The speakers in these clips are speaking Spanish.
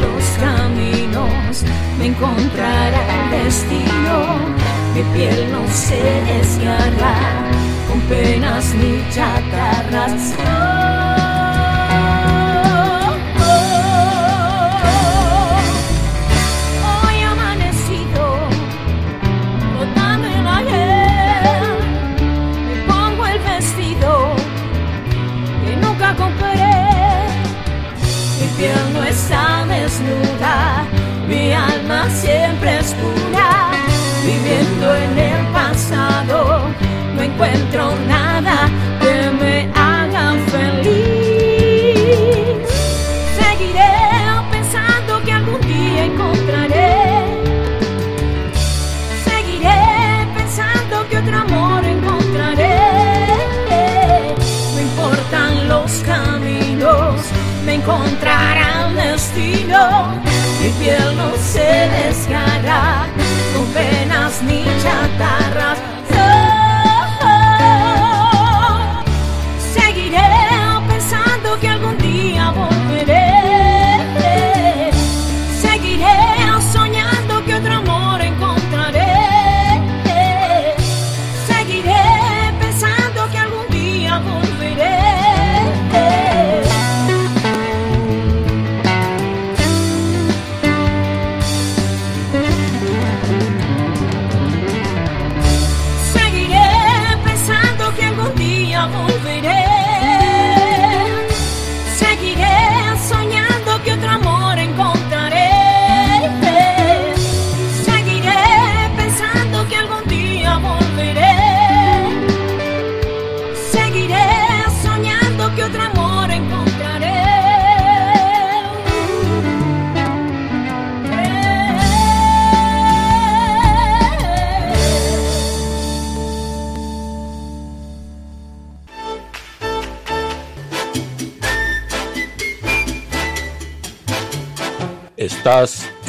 Los caminos, me encontrará el destino. Mi piel no se desgarra con penas ni chatarras. Piel no está desnuda, mi alma siempre es pura, viviendo en el pasado. No encuentro nada que me encontrará el destino. Mi piel no se desgarra con penas ni chatarras. Seguiré pensando que algún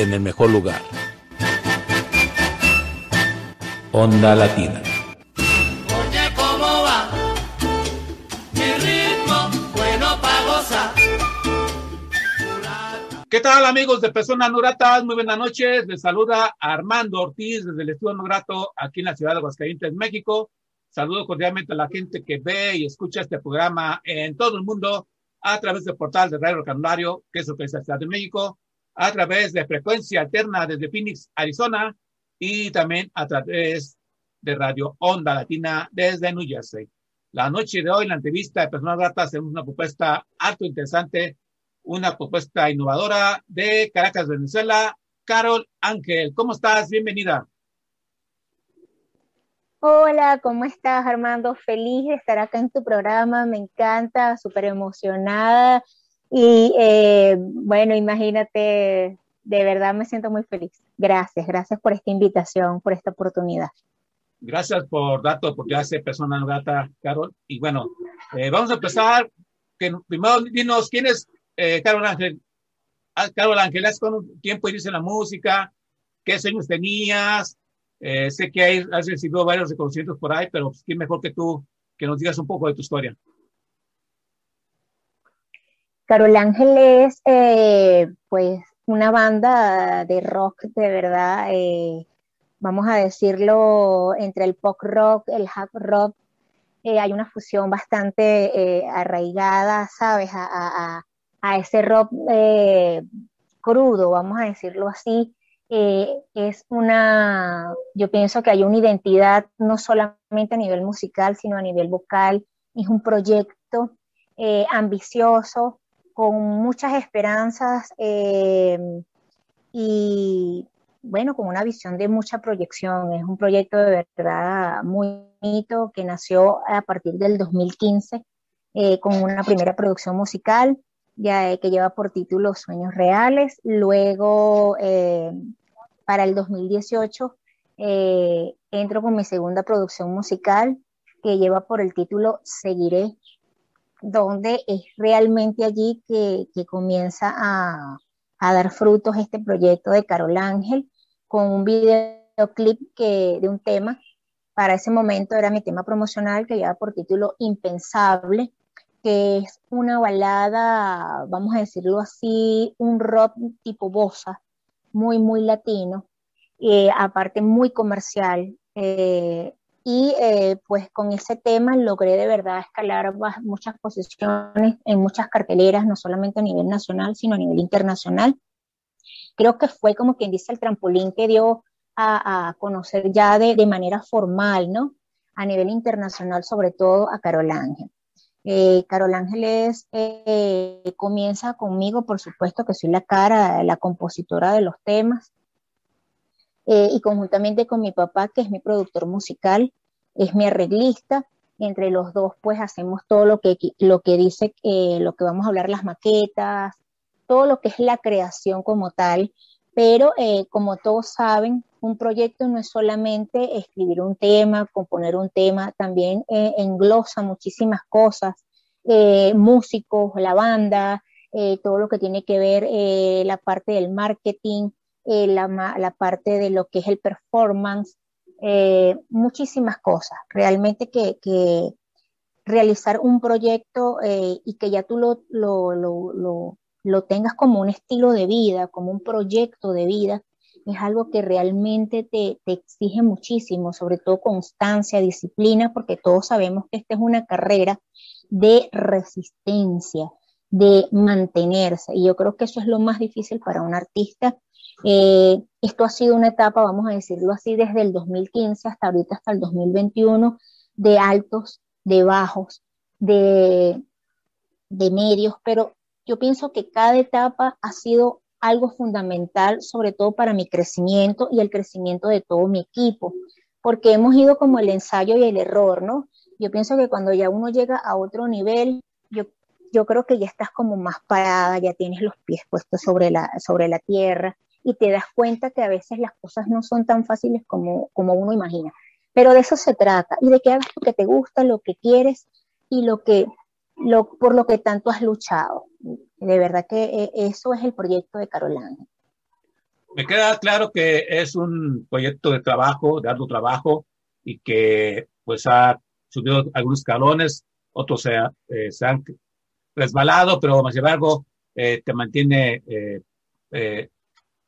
en el mejor lugar. Onda Latina. Oye, ¿cómo va? Mi ritmo, bueno pa' gozar. ¿Qué tal amigos de Personas No Gratas? Muy buenas noches. Les saluda Armando Ortiz desde el Estudio No Grato aquí en la ciudad de Aguascalientes, México. Saludo cordialmente a la gente que ve y escucha este programa en todo el mundo a través del portal de Radio Canulario, que es lo que es la Ciudad de México, a través de frecuencia alterna desde Phoenix, Arizona, y también a través de Radio Onda Latina desde New Jersey. La noche de hoy, en la entrevista de Personas Gratas, tenemos una propuesta harto interesante, una propuesta innovadora de Caracas, Venezuela. Carol Ángel, ¿cómo estás? Bienvenida. Hola, ¿cómo estás, Armando? Feliz de estar acá en tu programa, me encanta, súper emocionada. Y eh, bueno, imagínate, de verdad me siento muy feliz. Gracias, gracias por esta invitación, por esta oportunidad. Gracias por dar tu oportunidad a persona grata, Carol. Y bueno, eh, vamos a empezar. Que, primero, dinos quién es eh, Carol Ángel. ah, Carol Ángel, ¿hace tiempo inicia la música? ¿Qué sueños tenías? Eh, sé que hay, has recibido varios reconocimientos por ahí, pero pues, ¿quién mejor que tú que nos digas un poco de tu historia? Carol Ángel es, eh, pues, una banda de rock de verdad, eh, vamos a decirlo, entre el pop rock, el hard rock, eh, hay una fusión bastante arraigada, ¿sabes? A, a ese rock crudo, vamos a decirlo así. es una, yo pienso que hay una identidad no solamente a nivel musical, sino a nivel vocal. Es un proyecto ambicioso, con muchas esperanzas eh, y bueno, con una visión de mucha proyección. Es un proyecto de verdad muy bonito que nació a partir del 2015 eh, con una primera producción musical ya, que lleva por título Sueños Reales. Luego, eh, para el 2018, entro con mi segunda producción musical que lleva por el título Seguiré donde es realmente allí que, comienza a, dar frutos este proyecto de Carol Ángel con un videoclip que, de un tema. Para ese momento era mi tema promocional que lleva por título Impensable, que es una balada, vamos a decirlo así, un rock tipo bossa, muy, muy latino, eh, aparte muy comercial. Eh, y eh, pues con ese tema logré de verdad escalar muchas posiciones en muchas carteleras, no solamente a nivel nacional, sino a nivel internacional. Creo que fue como quien dice el trampolín que dio a, conocer ya de, manera formal, ¿no? A nivel internacional, sobre todo a Carol Ángel. Eh, Carol Ángeles eh, comienza conmigo, por supuesto que soy la cara, la compositora de los temas, eh, y conjuntamente con mi papá, que es mi productor musical, es mi arreglista. Entre los dos, pues hacemos todo lo que, lo que dice, eh, lo que vamos a hablar, las maquetas, todo lo que es la creación como tal. Pero eh, como todos saben, un proyecto no es solamente escribir un tema, componer un tema, también englosa muchísimas cosas, músicos, la banda, todo lo que tiene que ver la parte del marketing, eh, la, parte de lo que es el performance, eh, muchísimas cosas. Realmente que, realizar un proyecto eh, y que ya tú lo, lo, tengas como un estilo de vida, como un proyecto de vida, es algo que realmente te, te, exige muchísimo, sobre todo constancia, disciplina, porque todos sabemos que esta es una carrera de resistencia, de mantenerse. Y yo creo que eso es lo más difícil para un artista eh, esto ha sido una etapa, vamos a decirlo así, desde el 2015 hasta ahorita, hasta el 2021, de altos, de bajos, de, de medios, pero yo pienso que cada etapa ha sido algo fundamental, sobre todo para mi crecimiento y el crecimiento de todo mi equipo, porque hemos ido como el ensayo y el error, ¿no? Yo pienso que cuando ya uno llega a otro nivel, yo, yo creo que ya estás como más parada, ya tienes los pies puestos sobre la, sobre la tierra, y te das cuenta que a veces las cosas no son tan fáciles como, como uno imagina. Pero de eso se trata y de que hagas lo que te gusta, lo que quieres y lo que, lo, por lo que tanto has luchado. De verdad que eh, eso es el proyecto de Carolina. Me queda claro que es un proyecto de trabajo, de arduo trabajo y que pues ha subido algunos escalones, otros se, eh, se han resbalado, pero más embargo eh, te mantiene eh,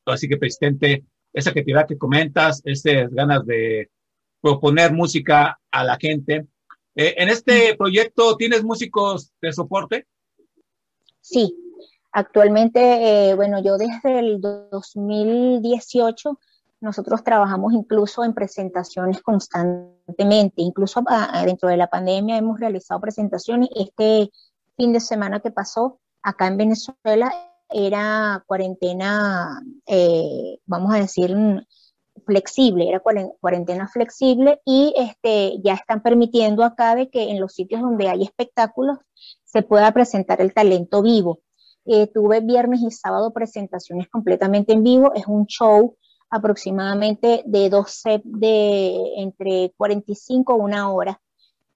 Así que, presidente, esa creatividad que comentas, esas ganas de proponer música a la gente. Eh, ¿En este proyecto tienes músicos de soporte? Sí, actualmente, eh, bueno, yo desde el 2018 nosotros trabajamos incluso en presentaciones constantemente, incluso dentro de la pandemia hemos realizado presentaciones. Este fin de semana que pasó acá en Venezuela era cuarentena, eh, vamos a decir, flexible, era cuarentena flexible y este, ya están permitiendo acá de que en los sitios donde hay espectáculos se pueda presentar el talento vivo. Eh, tuve viernes y sábado presentaciones completamente en vivo, es un show aproximadamente de 12, de entre 45 a una hora.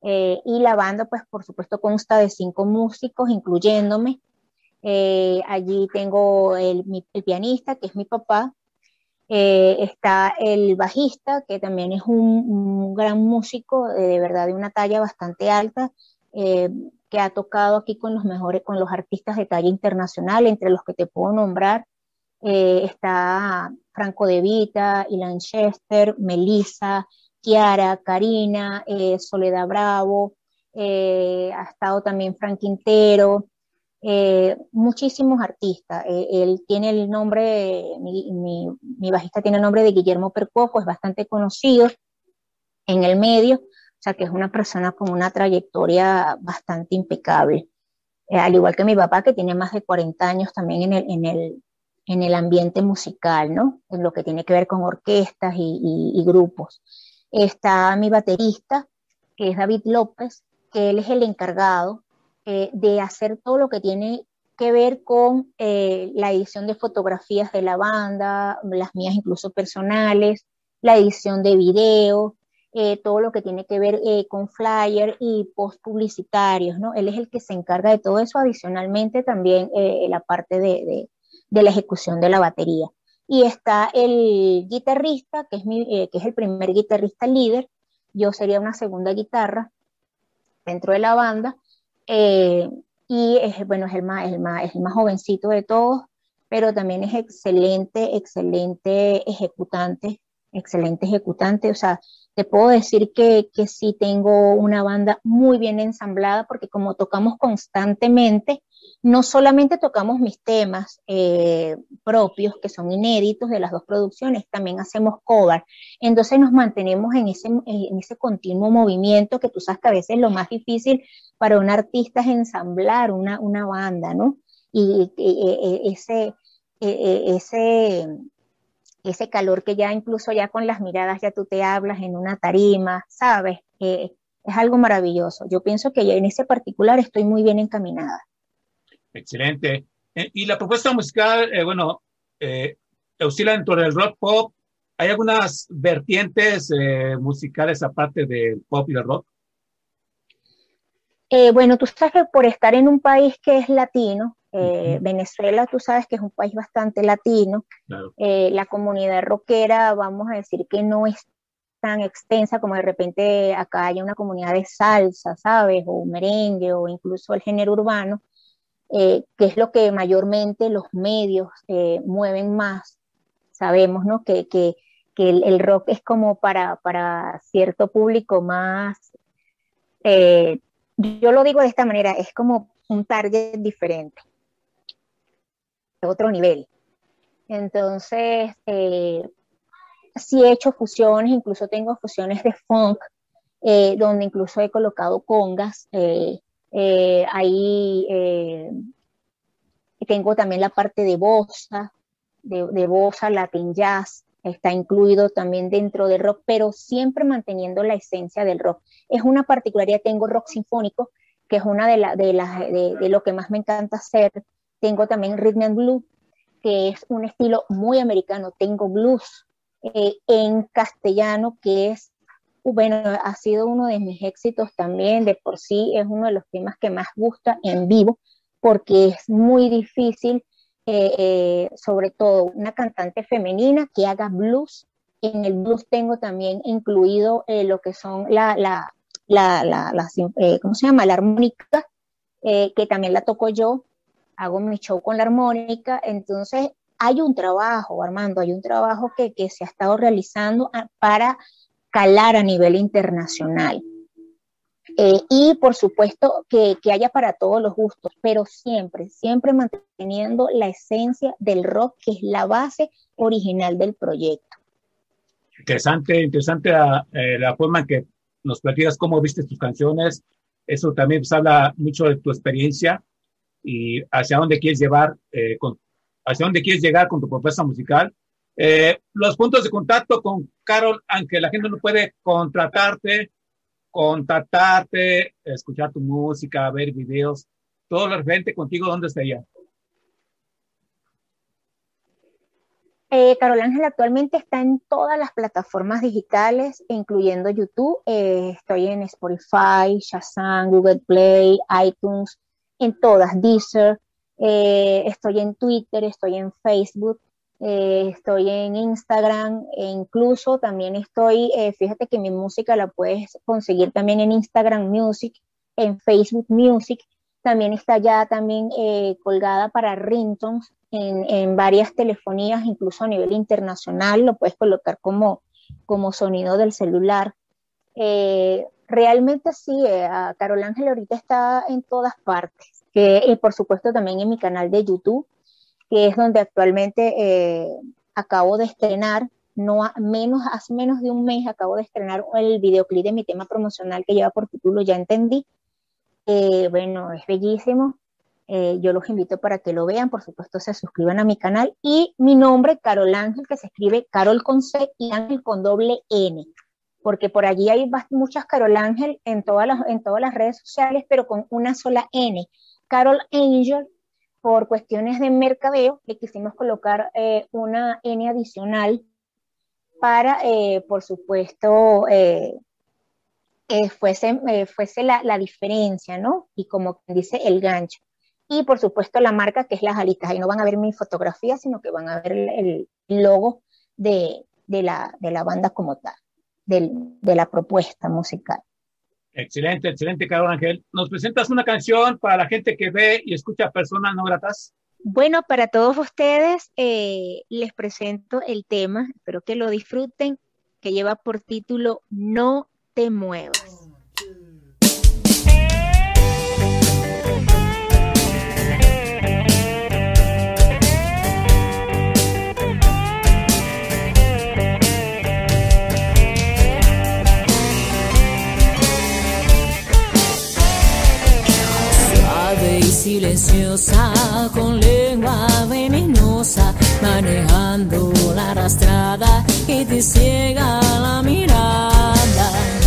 Eh, y la banda, pues por supuesto, consta de cinco músicos, incluyéndome. Eh, allí tengo el, pianista, que es mi papá. Eh, está el bajista, que también es un, gran músico, de verdad de una talla bastante alta, que ha tocado aquí con los mejores, con los artistas de talla internacional, entre los que te puedo nombrar. está Franco De Vita, Ilan Chester, Melissa, Kiara, Karina, eh, Soledad Bravo, eh, ha estado también Frank Quintero, eh, muchísimos artistas. él tiene el nombre, mi, bajista tiene el nombre de Guillermo Percoco, es bastante conocido en el medio, o sea que es una persona con una trayectoria bastante impecable. al igual que mi papá, que tiene más de 40 años también en el, en el, en el ambiente musical, ¿no? En lo que tiene que ver con orquestas y, grupos. Está mi baterista, que es David López, que él es el encargado eh, de hacer todo lo que tiene que ver con eh, la edición de fotografías de la banda, las mías incluso personales, la edición de video, eh, todo lo que tiene que ver con flyer y post publicitarios, ¿no? Él es el que se encarga de todo eso, adicionalmente también la parte de, de la ejecución de la batería. Y está el guitarrista, que es, mi, que es el primer guitarrista líder, yo sería una segunda guitarra dentro de la banda, eh, y es, bueno, es el, más, el, más, es el más jovencito de todos, pero también es excelente, excelente ejecutante, excelente ejecutante, o sea, te puedo decir que, que sí tengo una banda muy bien ensamblada porque como tocamos constantemente, no solamente tocamos mis temas eh, propios, que son inéditos de las dos producciones, también hacemos cover. Entonces nos mantenemos en ese, en ese continuo movimiento que tú sabes que a veces lo más difícil para un artista es ensamblar una, una banda, ¿no? Y, ese, ese, ese calor que ya incluso ya con las miradas ya tú te hablas en una tarima, ¿sabes? es algo maravilloso. Yo pienso que en ese particular estoy muy bien encaminada. Excelente. Eh, y la propuesta musical, eh, bueno, eh, oscila dentro del rock pop. ¿Hay algunas vertientes eh, musicales aparte del pop y del rock? bueno, tú sabes que por estar en un país que es latino, Venezuela, tú sabes que es un país bastante latino, la comunidad rockera, vamos a decir que no es tan extensa como de repente acá hay una comunidad de salsa, ¿sabes? O merengue o incluso el género urbano. Eh, que es lo que mayormente los medios eh, mueven más. Sabemos ¿no? que, que, que el, rock es como para, para cierto público más, eh, yo lo digo de esta manera, es como un target diferente, otro nivel. Entonces, sí he hecho fusiones, incluso tengo fusiones de funk, donde incluso he colocado congas, eh, ahí eh, tengo también la parte de bossa, de, de bossa, latin jazz, está incluido también dentro del rock, pero siempre manteniendo la esencia del rock. Es una particularidad, tengo rock sinfónico, que es una de, la, de, de, lo que más me encanta hacer. Tengo también rhythm and blues, que es un estilo muy americano. Tengo blues eh, en castellano, que es bueno, ha sido uno de mis éxitos también, de por sí es uno de los temas que más gusta en vivo, porque es muy difícil, eh, eh, sobre todo una cantante femenina que haga blues. En el blues tengo también incluido lo que son la, la, la, ¿cómo se llama? La armónica, que también la toco yo, hago mi show con la armónica, entonces hay un trabajo, Armando, hay un trabajo que, que se ha estado realizando ah, para calar a nivel internacional. Eh, y por supuesto que, que, haya para todos los gustos, pero siempre, siempre manteniendo la esencia del rock, que es la base original del proyecto. Interesante, interesante la, eh, la forma en que nos platicas cómo viste tus canciones. Eso también pues, habla mucho de tu experiencia y hacia dónde quieres llevar, eh, con, hacia dónde quieres llegar con tu propuesta musical eh, los puntos de contacto con Carol, aunque la gente no puede contratarte, contactarte, escuchar tu música, ver videos, todo lo referente contigo, ¿dónde estaría? Eh, Carol Ángel actualmente está en todas las plataformas digitales, incluyendo YouTube. Eh, estoy en Spotify, Shazam, Google Play, iTunes, en todas, Deezer. Eh, estoy en Twitter, estoy en Facebook, eh, estoy en Instagram e incluso también estoy, eh, fíjate que mi música la puedes conseguir también en Instagram Music, en Facebook Music, también está ya también colgada para ringtones en, en, varias telefonías, incluso a nivel internacional, lo puedes colocar como, como sonido del celular. Realmente sí, Carol Ángel ahorita está en todas partes que y por supuesto también en mi canal de YouTube, que es donde actualmente eh, acabo de estrenar, no menos, hace menos de un mes acabo de estrenar el videoclip de mi tema promocional que lleva por título Ya entendí. Eh, bueno, es bellísimo. Eh, yo los invito para que lo vean, por supuesto se suscriban a mi canal y mi nombre, Carol Ángel, que se escribe Carol con C y Ángel con doble N, porque por allí hay muchas Carol Ángel en todas las, en todas las redes sociales, pero con una sola N. Carol Angel, por cuestiones de mercadeo, le quisimos colocar eh, una N adicional para, eh, por supuesto, eh, fuese, fuese la, la, diferencia, ¿no? Y como dice, el gancho. Y por supuesto la marca que es las alitas. Ahí no van a ver mi fotografía, sino que van a ver el, logo de, de, la, de, la, banda como tal, de la propuesta musical. Excelente, excelente, Carol Ángel. ¿Nos presentas una canción para la gente que ve y escucha personas no gratas? Bueno, para todos ustedes eh, les presento el tema, espero que lo disfruten, que lleva por título No te muevas. Silenciosa, con lengua venenosa, manejando la arrastrada que te ciega la mirada.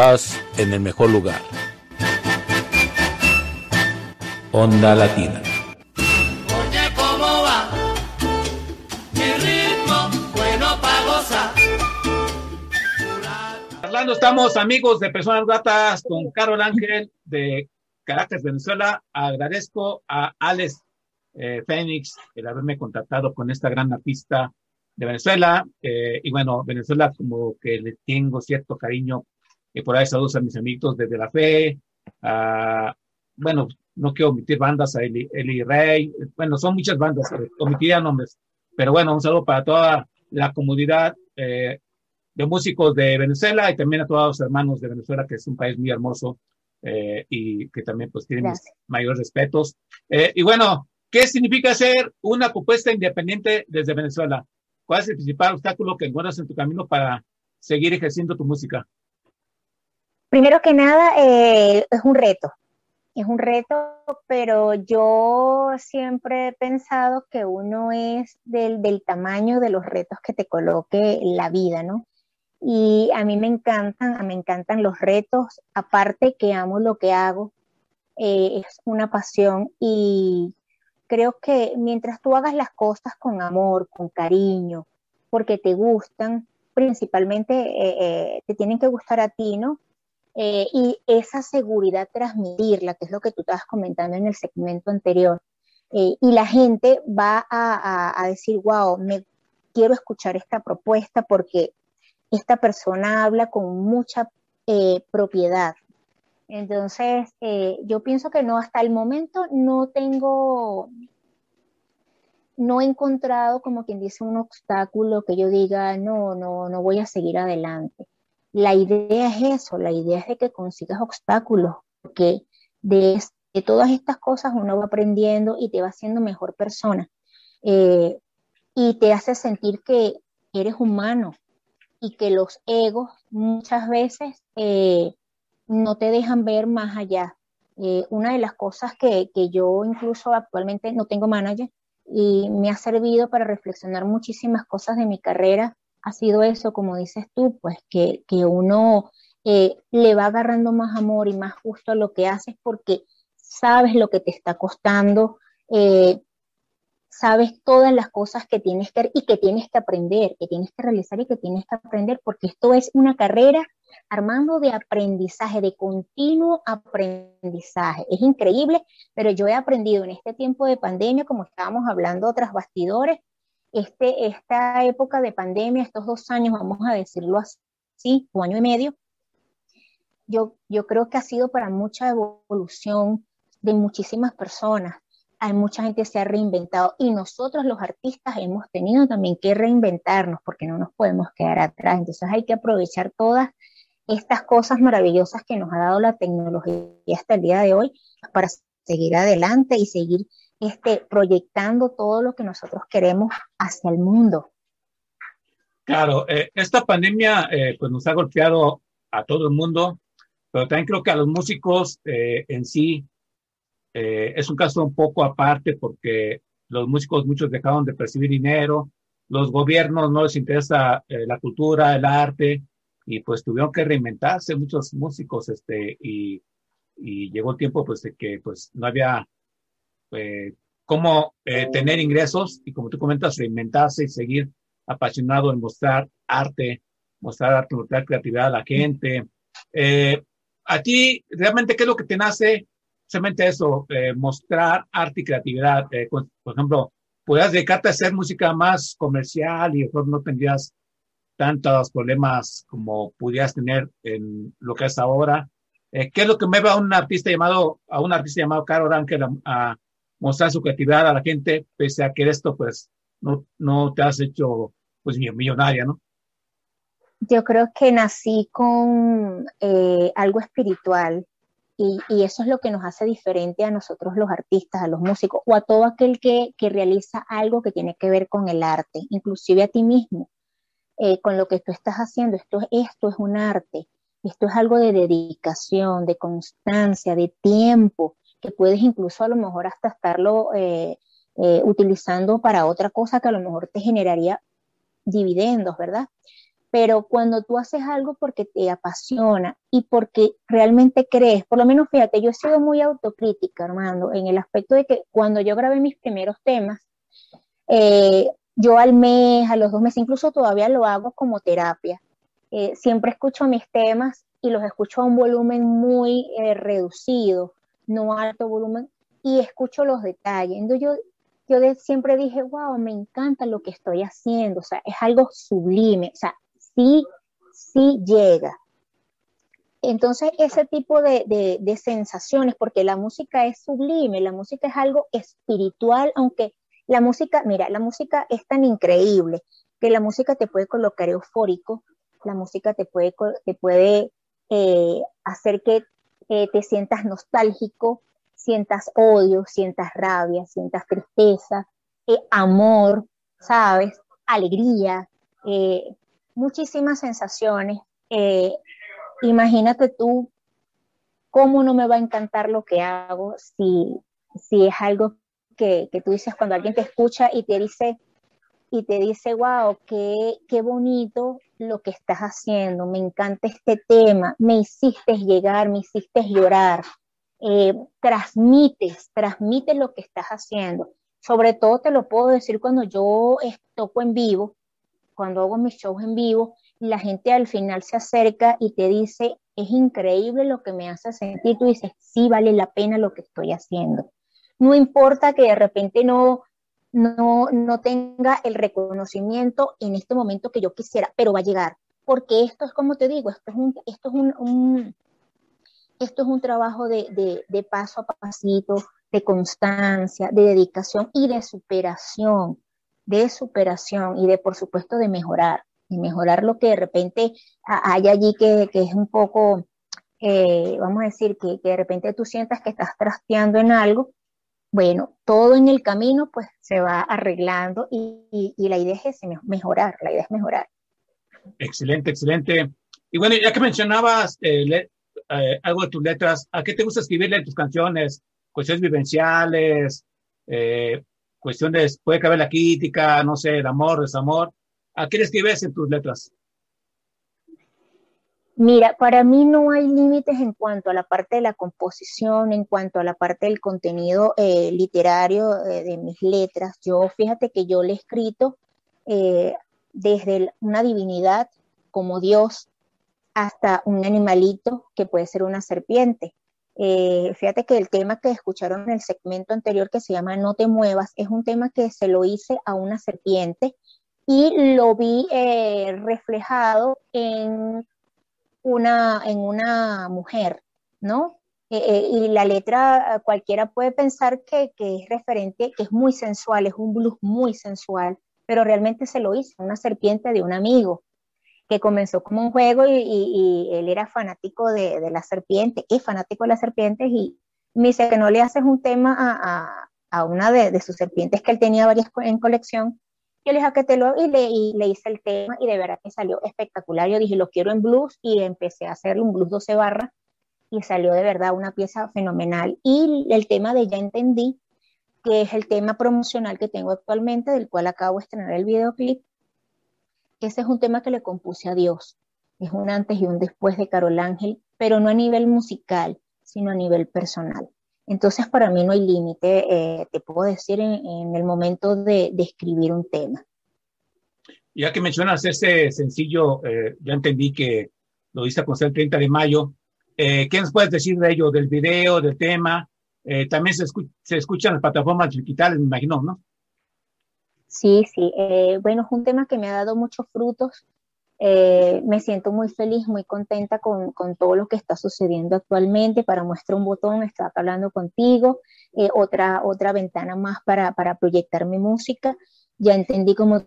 Estás en el mejor lugar. Onda Latina. Oye, ¿cómo va? Mi ritmo, bueno pa' gozar. Hablando, estamos amigos de Personas Gratas con Carol Ángel de Caracas, Venezuela. Agradezco a Alex eh, Fénix el haberme contactado con esta gran artista de Venezuela. eh, y bueno, Venezuela como que le tengo cierto cariño. Y por ahí saludos a mis amigos desde la fe. a- bueno, no quiero omitir bandas, a Eli, Eli Rey. Bueno, son muchas bandas, eh, omitiría nombres. Pero bueno, un saludo para toda la comunidad eh, de músicos de Venezuela y también a todos los hermanos de Venezuela, que es un país muy hermoso eh, y que también pues tienen mis mayores respetos. Eh, y bueno, ¿qué significa ser una propuesta independiente desde Venezuela? ¿Cuál es el principal obstáculo que encuentras en tu camino para seguir ejerciendo tu música? Primero que nada, eh, es un reto. Es un reto, pero yo siempre he pensado que uno es del, del tamaño de los retos que te coloque la vida, ¿no? Y a mí me encantan, me encantan los retos, aparte que amo lo que hago, eh, es una pasión y creo que mientras tú hagas las cosas con amor, con cariño, porque te gustan, principalmente eh, te tienen que gustar a ti, ¿no? Eh, y esa seguridad transmitirla, que es lo que tú estabas comentando en el segmento anterior. Eh, y la gente va a, decir, wow, me quiero escuchar esta propuesta porque esta persona habla con mucha eh, propiedad. Entonces, yo pienso que no, hasta el momento no tengo, no he encontrado como quien dice un obstáculo que yo diga, no, no, no voy a seguir adelante. La idea es eso, la idea es de que consigas obstáculos, porque de, todas estas cosas uno va aprendiendo y te va haciendo mejor persona. Eh, y te hace sentir que eres humano y que los egos muchas veces eh, no te dejan ver más allá. Eh, una de las cosas que, que yo incluso actualmente no tengo manager y me ha servido para reflexionar muchísimas cosas de mi carrera ha sido eso, como dices tú, pues que, que uno eh, le va agarrando más amor y más gusto a lo que haces porque sabes lo que te está costando, eh, sabes todas las cosas que tienes que y que tienes que aprender, que tienes que realizar y que tienes que aprender, porque esto es una carrera, Armando, de aprendizaje, de continuo aprendizaje. Es increíble, pero yo he aprendido en este tiempo de pandemia, como estábamos hablando tras bastidores, este, esta época de pandemia, estos dos años, vamos a decirlo así, un año y medio, yo, yo creo que ha sido para mucha evolución de muchísimas personas. Hay mucha gente se ha reinventado y nosotros los artistas hemos tenido también que reinventarnos porque no nos podemos quedar atrás. Entonces hay que aprovechar todas estas cosas maravillosas que nos ha dado la tecnología hasta el día de hoy para seguir adelante y seguir este, proyectando todo lo que nosotros queremos hacia el mundo. Claro, eh, esta pandemia eh, pues nos ha golpeado a todo el mundo, pero también creo que a los músicos eh, en sí eh, es un caso un poco aparte porque los músicos muchos dejaron de percibir dinero, los gobiernos no les interesa eh, la cultura, el arte y pues tuvieron que reinventarse muchos músicos este y, y llegó el tiempo pues de que pues no había eh, cómo eh, tener ingresos y como tú comentas reinventarse y seguir apasionado en mostrar arte, mostrar arte, mostrar creatividad a la gente. Eh, a ti, realmente, ¿qué es lo que te nace? Solamente eso, eh, mostrar arte y creatividad. Eh, por, ejemplo, podrías dedicarte a hacer música más comercial y mejor no tendrías tantos problemas como pudieras tener en lo que es ahora. Eh, ¿Qué es lo que me va a un artista llamado, a un artista llamado Caro Ángel a, a mostrar su creatividad a la gente, pese a que esto, pues, no, no te has hecho pues millonaria, ¿no? Yo creo que nací con eh, algo espiritual y, y, eso es lo que nos hace diferente a nosotros los artistas, a los músicos o a todo aquel que, que realiza algo que tiene que ver con el arte, inclusive a ti mismo, eh, con lo que tú estás haciendo. Esto, esto es un arte, esto es algo de dedicación, de constancia, de tiempo, que puedes incluso a lo mejor hasta estarlo eh, utilizando para otra cosa que a lo mejor te generaría dividendos, ¿verdad? pero cuando tú haces algo porque te apasiona y porque realmente crees, por lo menos fíjate, yo he sido muy autocrítica, Armando, en el aspecto de que cuando yo grabé mis primeros temas, eh, yo al mes, a los dos meses, incluso todavía lo hago como terapia. Eh, siempre escucho mis temas y los escucho a un volumen muy eh, reducido, no alto volumen, y escucho los detalles. Entonces yo, yo siempre dije, wow, me encanta lo que estoy haciendo, o sea, es algo sublime, o sea, sí, sí llega. Entonces, ese tipo de, de, sensaciones, porque la música es sublime, la música es algo espiritual, aunque la música, mira, la música es tan increíble que la música te puede colocar eufórico, la música te puede, te puede eh, hacer que eh, te sientas nostálgico, sientas odio, sientas rabia, sientas tristeza, eh, amor, ¿sabes? Alegría, muchísimas sensaciones. Eh, imagínate tú cómo no me va a encantar lo que hago si, si es algo que, que, tú dices cuando alguien te escucha y te dice, y te dice, wow, qué, qué bonito lo que estás haciendo, me encanta este tema, me hiciste llegar, me hiciste llorar, eh, transmites, transmites lo que estás haciendo. Sobre todo te lo puedo decir cuando yo toco en vivo, cuando hago mis shows en vivo, la gente al final se acerca y te dice, es increíble lo que me hace sentir, tú dices, sí vale la pena lo que estoy haciendo. No importa que de repente no, no, no tenga el reconocimiento en este momento que yo quisiera, pero va a llegar, porque esto es como te digo, esto es un, esto es un, esto es un trabajo de, de, de paso a pasito, de constancia, de dedicación y de superación de superación y de, por supuesto, de mejorar, y mejorar lo que de repente hay allí que, es un poco, eh, vamos a decir, que, de repente tú sientas que estás trasteando en algo, bueno, todo en el camino pues se va arreglando y, la idea es mejorar, la idea es mejorar. Excelente, excelente. Y bueno, ya que mencionabas eh, eh, algo de tus letras, ¿a qué te gusta escribirle tus canciones? Cuestiones vivenciales, eh, cuestiones, puede caber la crítica, no sé, el amor, desamor. ¿A qué le escribes en tus letras? Mira, para mí no hay límites en cuanto a la parte de la composición, en cuanto a la parte del contenido eh, literario eh, de mis letras. Yo, fíjate que yo le he escrito eh, desde una divinidad como Dios hasta un animalito que puede ser una serpiente. Eh, fíjate que el tema que escucharon en el segmento anterior que se llama No te muevas es un tema que se lo hice a una serpiente y lo vi eh, reflejado en una, en una mujer, ¿no? Eh, y la letra cualquiera puede pensar que, que, es referente, que es muy sensual, es un blues muy sensual, pero realmente se lo a una serpiente de un amigo que comenzó como un juego y, él era fanático de, la serpiente, es fanático de las serpientes y me dice que no le haces un tema a, una de, sus serpientes que él tenía varias en colección. Yo le dije te lo y le, le hice el tema y de verdad que salió espectacular. Yo dije, lo quiero en blues y empecé a hacer un blues 12 barras y salió de verdad una pieza fenomenal. Y el tema de Ya entendí, que es el tema promocional que tengo actualmente, del cual acabo de estrenar el videoclip, ese es un tema que le compuse a Dios. Es un antes y un después de Carol Ángel, pero no a nivel musical, sino a nivel personal. Entonces, para mí no hay límite, eh, te puedo decir, en, el momento de, escribir un tema. Ya que mencionas ese sencillo, eh, ya entendí que lo hice a el 30 de mayo. Eh, ¿Qué nos puedes decir de ello, del video, del tema? también se, se escuchan las plataformas digitales, me imagino, ¿no? Sí, sí. Eh, bueno, es un tema que me ha dado muchos frutos. Eh, me siento muy feliz, muy contenta con, todo lo que está sucediendo actualmente. Para muestra un botón, estaba hablando contigo. Eh, otra, otra ventana más para, proyectar mi música. Ya entendí como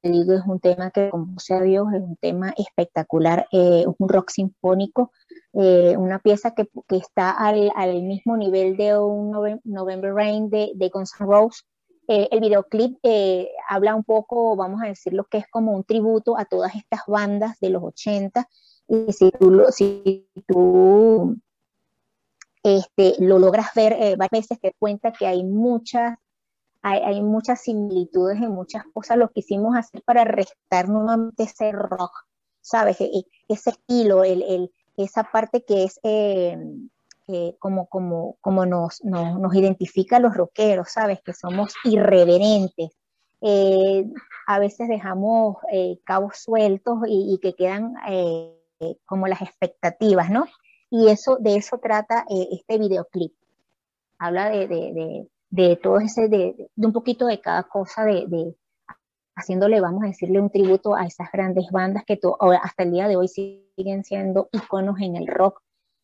te digo, es un tema que compuse a Dios, es un tema espectacular, es un rock sinfónico, una pieza que, está al, mismo nivel de un November Rain de, de Guns N' Roses, eh, el videoclip eh, habla un poco, vamos a decir, lo que es como un tributo a todas estas bandas de los 80. Y si tú, si tú este, lo logras ver eh, varias veces, te cuenta que hay muchas, hay, muchas similitudes en muchas cosas, lo quisimos hacer para restar nuevamente ese rock, ¿sabes? E, e, ese estilo, el, el, esa parte que es eh, eh, como, como, como nos, nos, nos, identifica a los rockeros, ¿sabes? Que somos irreverentes. Eh, a veces dejamos eh, cabos sueltos y, y que quedan eh, como las expectativas, ¿no? Y eso, de eso trata este videoclip. Habla de, de, de, de todo ese, de, un poquito de cada cosa, de, haciéndole, vamos a decirle, un tributo a esas grandes bandas que hasta el día de hoy siguen siendo iconos en el rock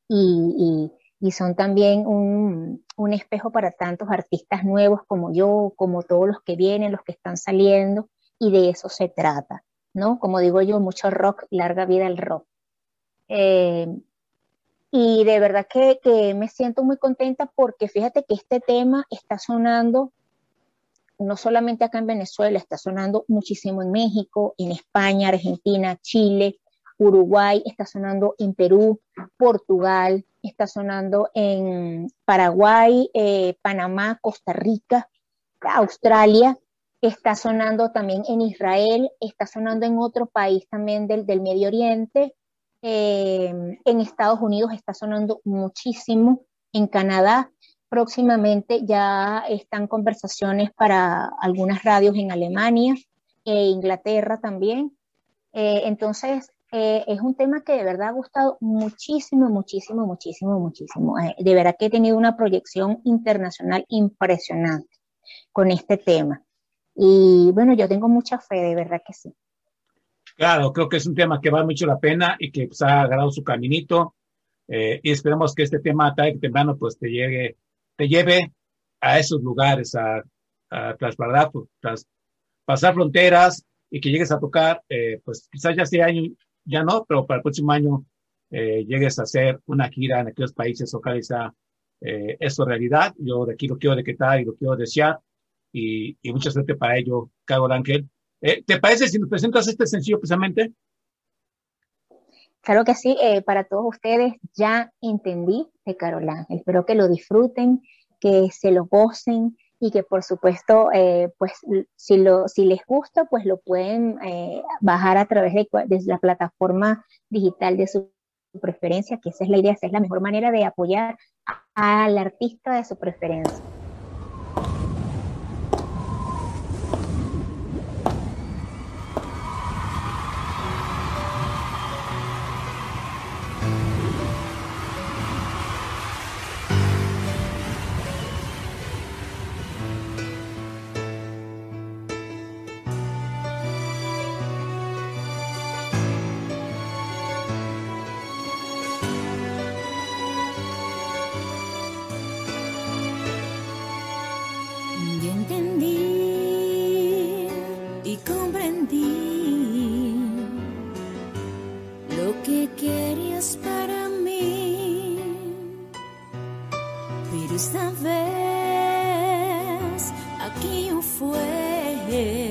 y, y, son también un, un, espejo para tantos artistas nuevos como yo, como todos los que vienen, los que están saliendo, y de eso se trata, ¿no? Como digo yo, mucho rock, larga vida el rock. Eh, y de verdad que, que, me siento muy contenta porque fíjate que este tema está sonando no solamente acá en Venezuela, está sonando muchísimo en México, en España, Argentina, Chile, Uruguay, está sonando en Perú, Portugal, está sonando en Paraguay, eh, Panamá, Costa Rica, Australia, está sonando también en Israel, está sonando en otro país también del, del Medio Oriente, eh, en Estados Unidos está sonando muchísimo, en Canadá próximamente ya están conversaciones para algunas radios en Alemania e Inglaterra también. Eh, entonces, eh, es un tema que de verdad ha gustado muchísimo, muchísimo, muchísimo, muchísimo. Eh, de verdad que he tenido una proyección internacional impresionante con este tema. Y bueno, yo tengo mucha fe, de verdad que sí. Claro, creo que es un tema que vale mucho la pena y que pues, ha agarrado su caminito. Eh, y esperemos que este tema tarde que temprano pues te llegue, te lleve a esos lugares, a, a trasladar, tras, pasar fronteras y que llegues a tocar, eh, pues quizás ya sea año, ya no, pero para el próximo año eh, llegues a hacer una gira en aquellos países, ojalá sea eh, eso realidad. Yo de aquí lo quiero decretar y lo quiero desear y, y mucha suerte para ello, Carol Ángel. Eh, ¿Te parece si nos presentas este sencillo precisamente? Claro que sí, eh, para todos ustedes ya entendí de Carol Ángel. Espero que lo disfruten, que se lo gocen y que por supuesto, eh, pues si, lo, si les gusta, pues lo pueden eh, bajar a través de, de, la plataforma digital de su preferencia, que esa es la idea, esa es la mejor manera de apoyar al artista de su preferencia. Aunque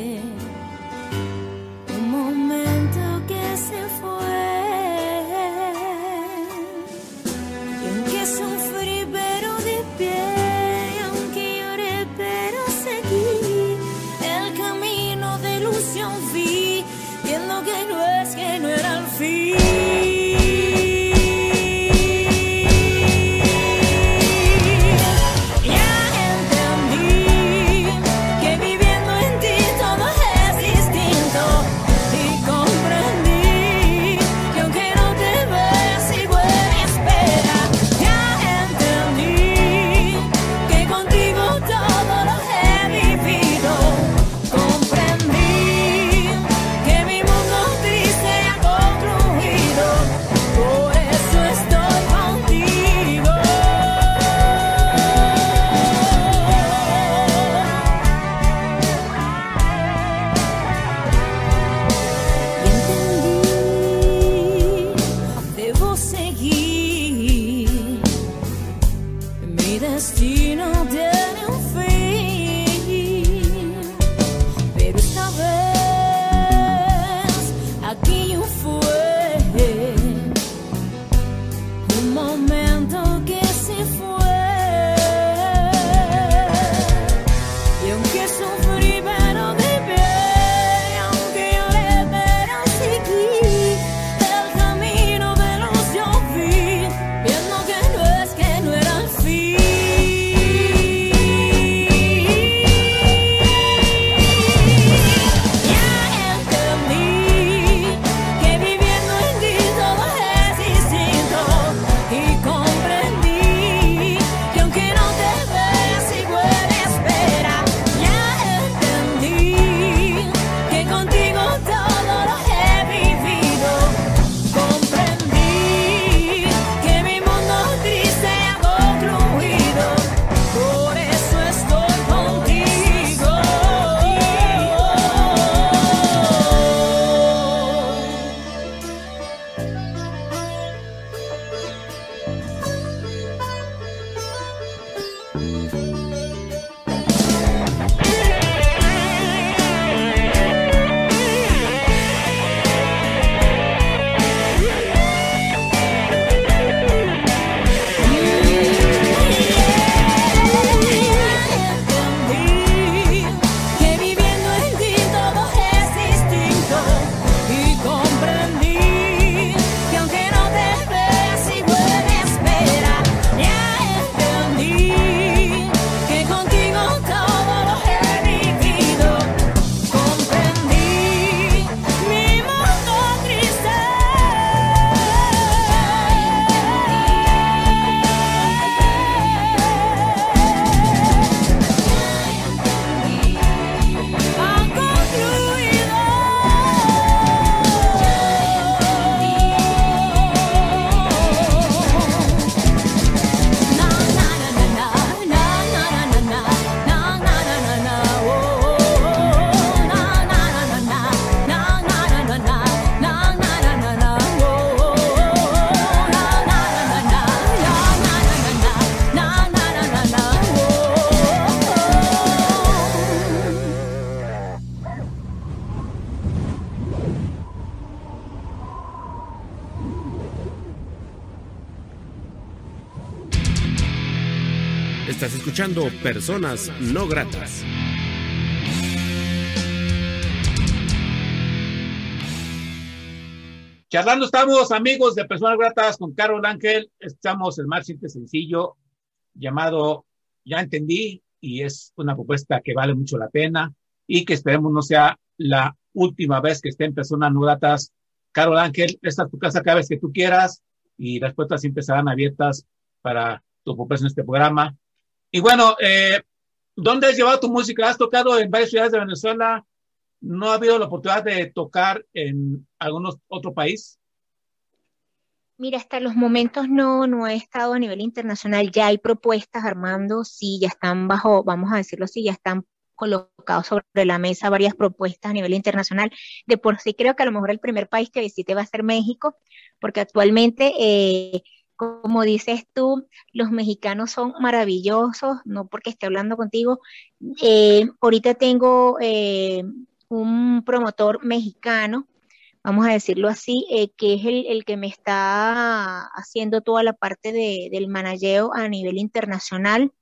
escuchando Personas No Gratas. Charlando estamos, amigos de Personas Gratas, con Carol Ángel. Estamos el más simple sencillo llamado Ya Entendí y es una propuesta que vale mucho la pena y que esperemos no sea la última vez que esté en Personas No Gratas. Carol Ángel, esta es tu casa cada vez que tú quieras y las puertas siempre estarán abiertas para tu propuesta en este programa. Y bueno, eh, ¿dónde has llevado tu música? ¿Has tocado en varias ciudades de Venezuela? ¿No ha habido la oportunidad de tocar en algunos otro país? Mira, hasta los momentos no, no he estado a nivel internacional. Ya hay propuestas, Armando, sí, ya están bajo, vamos a decirlo así, ya están colocados sobre la mesa varias propuestas a nivel internacional. De por sí creo que a lo mejor el primer país que visite va a ser México, porque actualmente, eh, como dices tú, los mexicanos son maravillosos, no porque esté hablando contigo. Eh, ahorita tengo eh, un promotor mexicano, vamos a decirlo así, eh, que es el, el, que me está haciendo toda la parte de, del manageo a nivel internacional.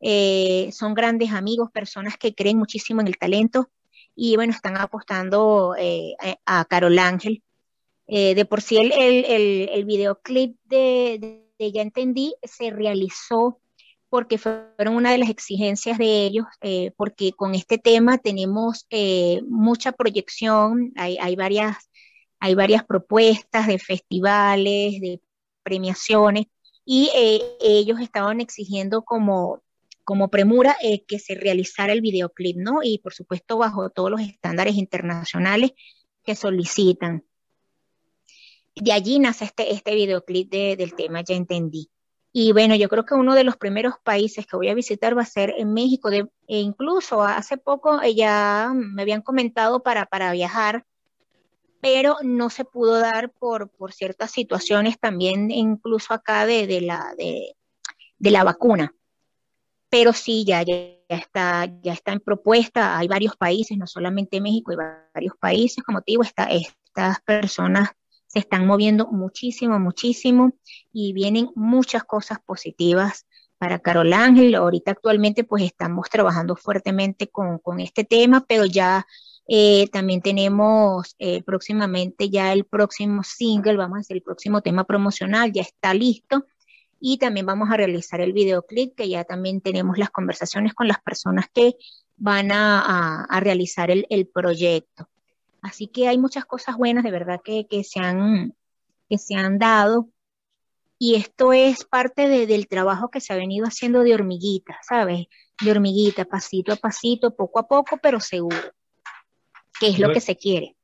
Son grandes amigos, personas que creen muchísimo en el talento y bueno, están apostando eh, a Carol Ángel. Eh, de por sí el, el, el, el videoclip de, de, Ya Entendí se realizó porque fueron una de las exigencias de ellos, eh, porque con este tema tenemos eh, mucha proyección, hay, hay, varias, hay varias propuestas de festivales, de premiaciones, y ellos estaban exigiendo como, como premura que se realizara el videoclip, ¿no? Y por supuesto bajo todos los estándares internacionales que solicitan. De allí nace este, este videoclip de, del tema, ya entendí. Y bueno, yo creo que uno de los primeros países que voy a visitar va a ser en México. De, e incluso hace poco ya me habían comentado para, para viajar, pero no se pudo dar por, por ciertas situaciones también, incluso acá de, de la, de, la vacuna. Pero sí, ya, ya, está, ya está en propuesta. Hay varios países, no solamente México, hay varios países, como te digo, está, estas personas se están moviendo muchísimo, muchísimo y vienen muchas cosas positivas para Carol Ángel. Ahorita actualmente pues estamos trabajando fuertemente con, con este tema, pero ya eh, también tenemos eh, próximamente ya el próximo single, vamos a decir, el próximo tema promocional ya está listo y también vamos a realizar el videoclip que ya también tenemos las conversaciones con las personas que van a, a, a realizar el, el proyecto. Así que hay muchas cosas buenas de verdad que, que, se, han, que se han dado. Y esto es parte de, del trabajo que se ha venido haciendo de hormiguita, ¿sabes? De hormiguita, pasito a pasito, poco a poco, pero seguro, que es lo que se quiere.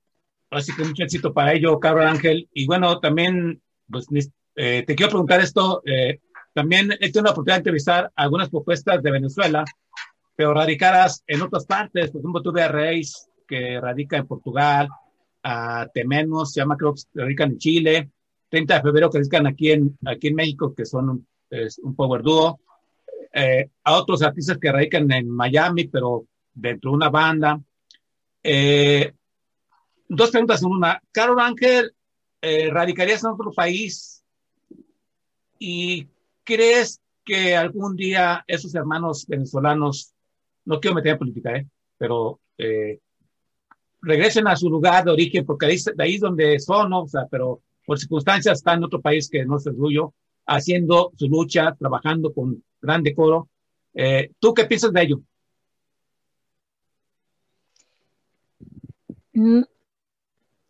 Así que mucho éxito para ello, Carol Ángel. Y bueno, también, pues eh, te quiero preguntar esto. Eh, también he tenido la oportunidad de entrevistar algunas propuestas de Venezuela, pero radicadas en otras partes. Por ejemplo, tuve a Reis que radica en Portugal, a Temenos, se llama creo que radican en Chile, 30 de febrero que radican aquí en, aquí en México, que son un, es un power duo, eh, a otros artistas que radican en Miami, pero dentro de una banda. Eh, dos preguntas en una. Carol Ángel, eh, ¿radicarías en otro país? ¿Y crees que algún día esos hermanos venezolanos, no quiero meter en política, ¿eh? pero eh, regresen a su lugar de origen, porque ahí, de ahí es donde son, ¿no? o sea, pero por circunstancias están en otro país que no es el suyo, haciendo su lucha, trabajando con gran decoro. Eh, ¿Tú qué piensas de ello? Mm,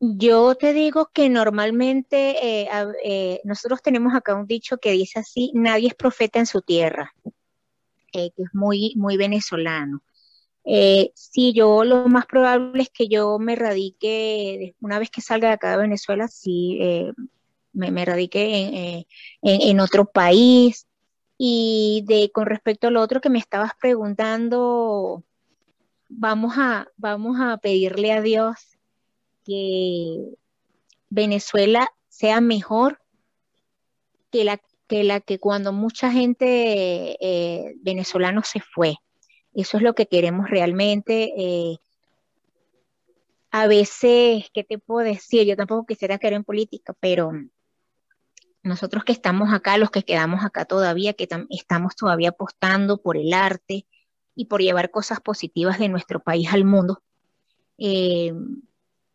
Yo te digo que normalmente eh, eh, nosotros tenemos acá un dicho que dice así, nadie es profeta en su tierra, que es muy, muy venezolano. Eh, sí, yo lo más probable es que yo me radique, una vez que salga de acá de Venezuela, sí, eh, me, radique en, eh, en- en otro país. Y de, con respecto a lo otro que me estabas preguntando, vamos a, vamos a pedirle a Dios que Venezuela sea mejor que la que, la que cuando mucha gente eh, venezolano se fue. Eso es lo que queremos realmente. eh, a veces, ¿qué te puedo decir? Yo tampoco quisiera caer en política, pero nosotros que estamos acá, los que quedamos acá todavía, que tam- estamos todavía apostando por el arte y por llevar cosas positivas de nuestro país al mundo, eh,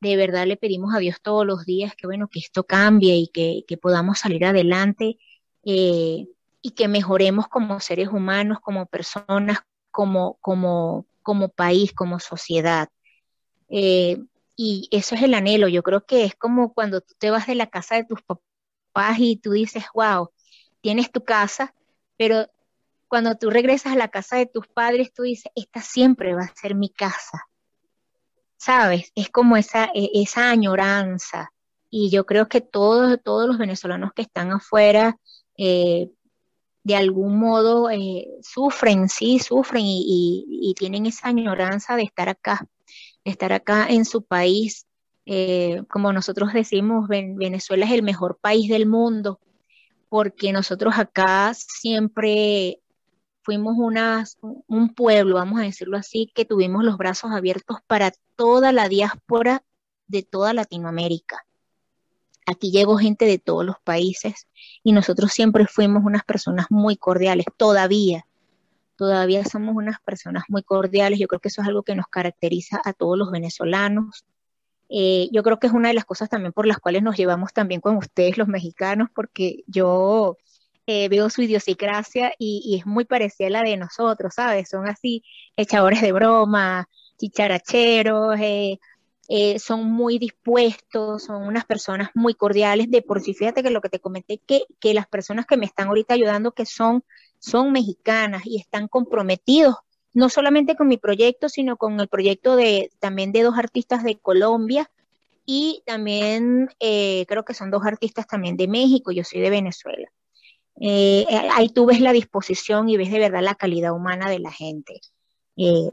de verdad le pedimos a Dios todos los días que bueno, que esto cambie y que, que podamos salir adelante eh, y que mejoremos como seres humanos, como personas, como, como, como país, como sociedad. Eh, y eso es el anhelo. Yo creo que es como cuando tú te vas de la casa de tus papás y tú dices, wow, tienes tu casa, pero cuando tú regresas a la casa de tus padres, tú dices, esta siempre va a ser mi casa. ¿Sabes? Es como esa, e- esa añoranza. Y yo creo que todos, todos los venezolanos que están afuera, eh, de algún modo, eh, sufren, sí, sufren y, tienen esa añoranza de estar acá, de estar acá en su país. Eh, como nosotros decimos, Ven- Venezuela es el mejor país del mundo, porque nosotros acá siempre fuimos unas, un pueblo, vamos a decirlo así, que tuvimos los brazos abiertos para toda la diáspora de toda Latinoamérica. Aquí llegó gente de todos los países y nosotros siempre fuimos unas personas muy cordiales, todavía, todavía somos unas personas muy cordiales. Yo creo que eso es algo que nos caracteriza a todos los venezolanos. Eh, yo creo que es una de las cosas también por las cuales nos llevamos también con ustedes los mexicanos, porque yo eh, veo su idiosincrasia y, y es muy parecida a la de nosotros, ¿sabes? Son así echadores de broma, chicharacheros, eh, eh, son muy dispuestos, son unas personas muy cordiales. De por sí, fíjate que lo que te comenté, que, que las personas que me están ahorita ayudando, que son, son mexicanas y están comprometidos, no solamente con mi proyecto, sino con el proyecto de también de dos artistas de Colombia y también eh, creo que son dos artistas también de México, yo soy de Venezuela. Eh, ahí tú ves la disposición y ves de verdad la calidad humana de la gente. Eh,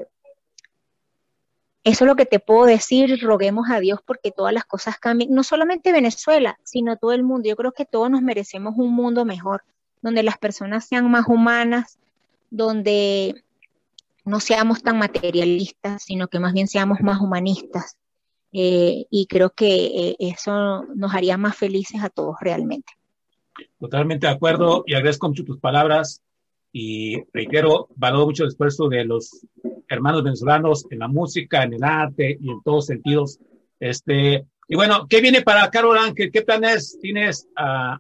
eso es lo que te puedo decir, roguemos a Dios porque todas las cosas cambien, no solamente Venezuela, sino todo el mundo. Yo creo que todos nos merecemos un mundo mejor, donde las personas sean más humanas, donde no seamos tan materialistas, sino que más bien seamos más humanistas. Eh, y creo que eh, eso nos haría más felices a todos realmente. Totalmente de acuerdo y agradezco mucho tus palabras y reitero, valoro mucho el esfuerzo de los hermanos venezolanos en la música, en el arte y en todos sentidos. Este, y bueno, ¿qué viene para Carol Ángel? ¿Qué planes tienes uh,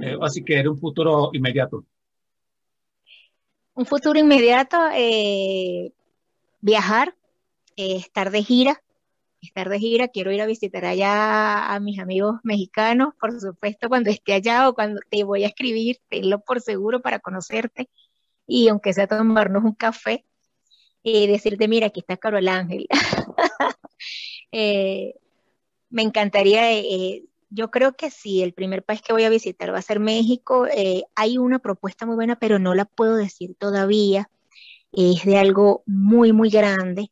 eh, así que de un futuro inmediato? Un futuro inmediato, eh, viajar, eh, estar de gira, estar de gira, quiero ir a visitar allá a mis amigos mexicanos, por supuesto, cuando esté allá o cuando te voy a escribir, tenlo por seguro para conocerte y aunque sea tomarnos un café decirte, mira, aquí está Carol Ángel. eh, me encantaría, eh, yo creo que sí, el primer país que voy a visitar va a ser México. Eh, hay una propuesta muy buena, pero no la puedo decir todavía. Es de algo muy, muy grande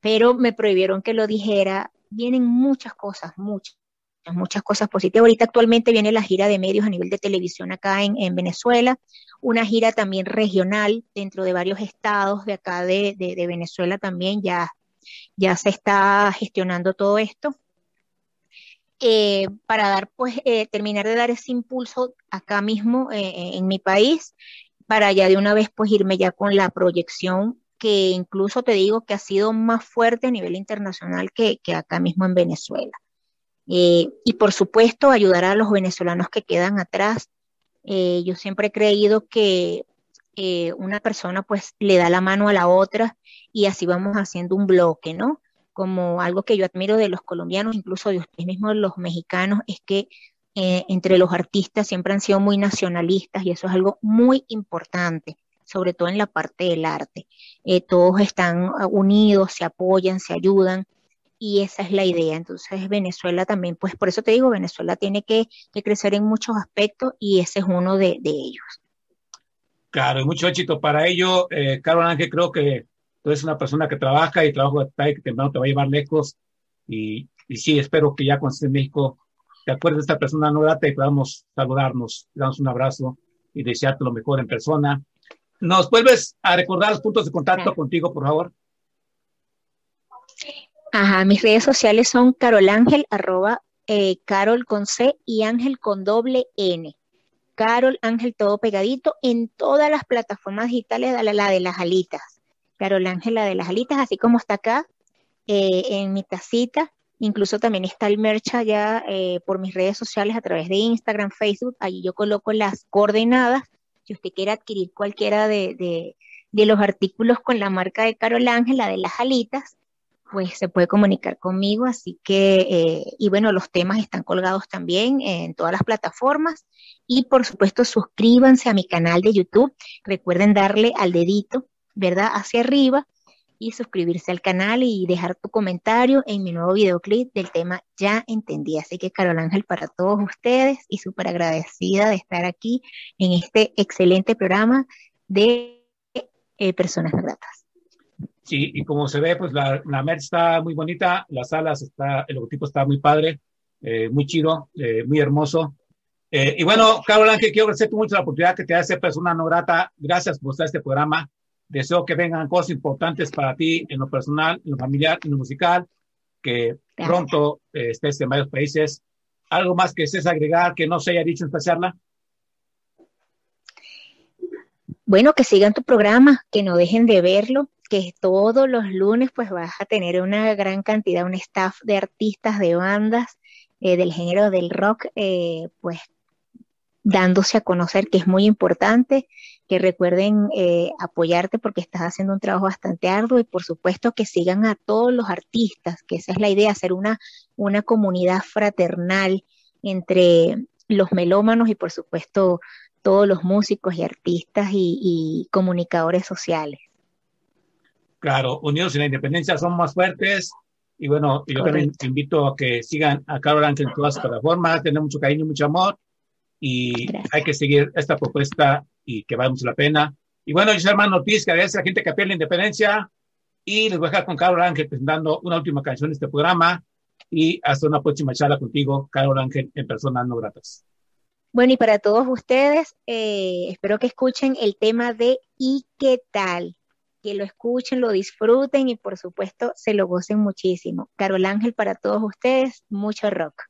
pero me prohibieron que lo dijera. Vienen muchas cosas, muchas, muchas cosas positivas. Ahorita actualmente viene la gira de medios a nivel de televisión acá en, en Venezuela, una gira también regional dentro de varios estados de acá de, Venezuela también ya, ya se está gestionando todo esto. Eh, para dar, pues, eh, terminar de dar ese impulso acá mismo eh, en mi país, para ya de una vez, pues, irme ya con la proyección que incluso te digo que ha sido más fuerte a nivel internacional que, que acá mismo en Venezuela. Y por supuesto, ayudar a los venezolanos que quedan atrás. yo siempre he creído que una persona, pues, le da la mano a la otra y así vamos haciendo un bloque, ¿no? como algo que yo admiro de los colombianos, incluso de ustedes mismos los mexicanos, es que eh, entre los artistas siempre han sido muy nacionalistas y eso es algo muy importante, sobre todo en la parte del arte. Eh, todos están unidos, se apoyan, se ayudan y esa es la idea. Entonces Venezuela también, pues por eso te digo, Venezuela tiene que, que crecer en muchos aspectos y ese es uno de, de ellos. Claro, y mucho éxito para ello. Eh, Carol Ángel, creo que tú eres una persona que trabaja y trabajo de que temprano te va a llevar lejos. Y, y sí, espero que ya cuando estés en México te acuerdes de esta persona no grata y podamos saludarnos, damos un abrazo y desearte lo mejor en persona. ¿Nos vuelves a recordar los puntos de contacto claro. contigo, por favor? Ajá, mis redes sociales son carolángel, arroba, eh, carol con C y ángel con doble N. Carol Ángel todo pegadito en todas las plataformas digitales, la, la de las alitas. Carol Ángela de las Alitas, así como está acá eh, en mi tacita. Incluso también está el merch allá eh, por mis redes sociales a través de Instagram, Facebook. Allí yo coloco las coordenadas. Si usted quiere adquirir cualquiera de, de, de los artículos con la marca de Carol Ángela de las Alitas, pues se puede comunicar conmigo. Así que, eh, y bueno, los temas están colgados también en todas las plataformas. Y por supuesto, suscríbanse a mi canal de YouTube. Recuerden darle al dedito ¿verdad? Hacia arriba y suscribirse al canal y dejar tu comentario en mi nuevo videoclip del tema Ya Entendí. Así que Carol Ángel para todos ustedes y súper agradecida de estar aquí en este excelente programa de eh, Personas Gratas. Sí, y como se ve, pues la, la merch está muy bonita, las alas, está, el logotipo está muy padre, eh, muy chido, eh, muy hermoso. Eh, y bueno, Carol Ángel, quiero agradecerte mucho la oportunidad que te hace persona no grata. Gracias por estar este programa. Deseo que vengan cosas importantes para ti en lo personal, en lo familiar, en lo musical, que Gracias. pronto estés en varios países. ¿Algo más que estés agregar que no se haya dicho en esta charla? Bueno, que sigan tu programa, que no dejen de verlo, que todos los lunes pues vas a tener una gran cantidad, un staff de artistas, de bandas eh, del género del rock, eh, pues dándose a conocer, que es muy importante, que recuerden eh, apoyarte porque estás haciendo un trabajo bastante arduo y por supuesto que sigan a todos los artistas, que esa es la idea, hacer una, una comunidad fraternal entre los melómanos y por supuesto todos los músicos y artistas y, y comunicadores sociales. Claro, unidos en la independencia son más fuertes. Y bueno, yo Correcto. también te invito a que sigan a Carol Ángel en todas las plataformas, tener mucho cariño, mucho amor y Gracias. hay que seguir esta propuesta y que vale mucho la pena. Y bueno, yo soy hermano Ortiz, que agradece a la gente que pierde la independencia y les voy a dejar con Carol Ángel presentando una última canción de este programa y hasta una próxima charla contigo, Carol Ángel, en Personas No Gratas. Bueno, y para todos ustedes, eh, espero que escuchen el tema de ¿y qué tal? Que lo escuchen, lo disfruten y por supuesto se lo gocen muchísimo. Carol Ángel, para todos ustedes, mucho rock.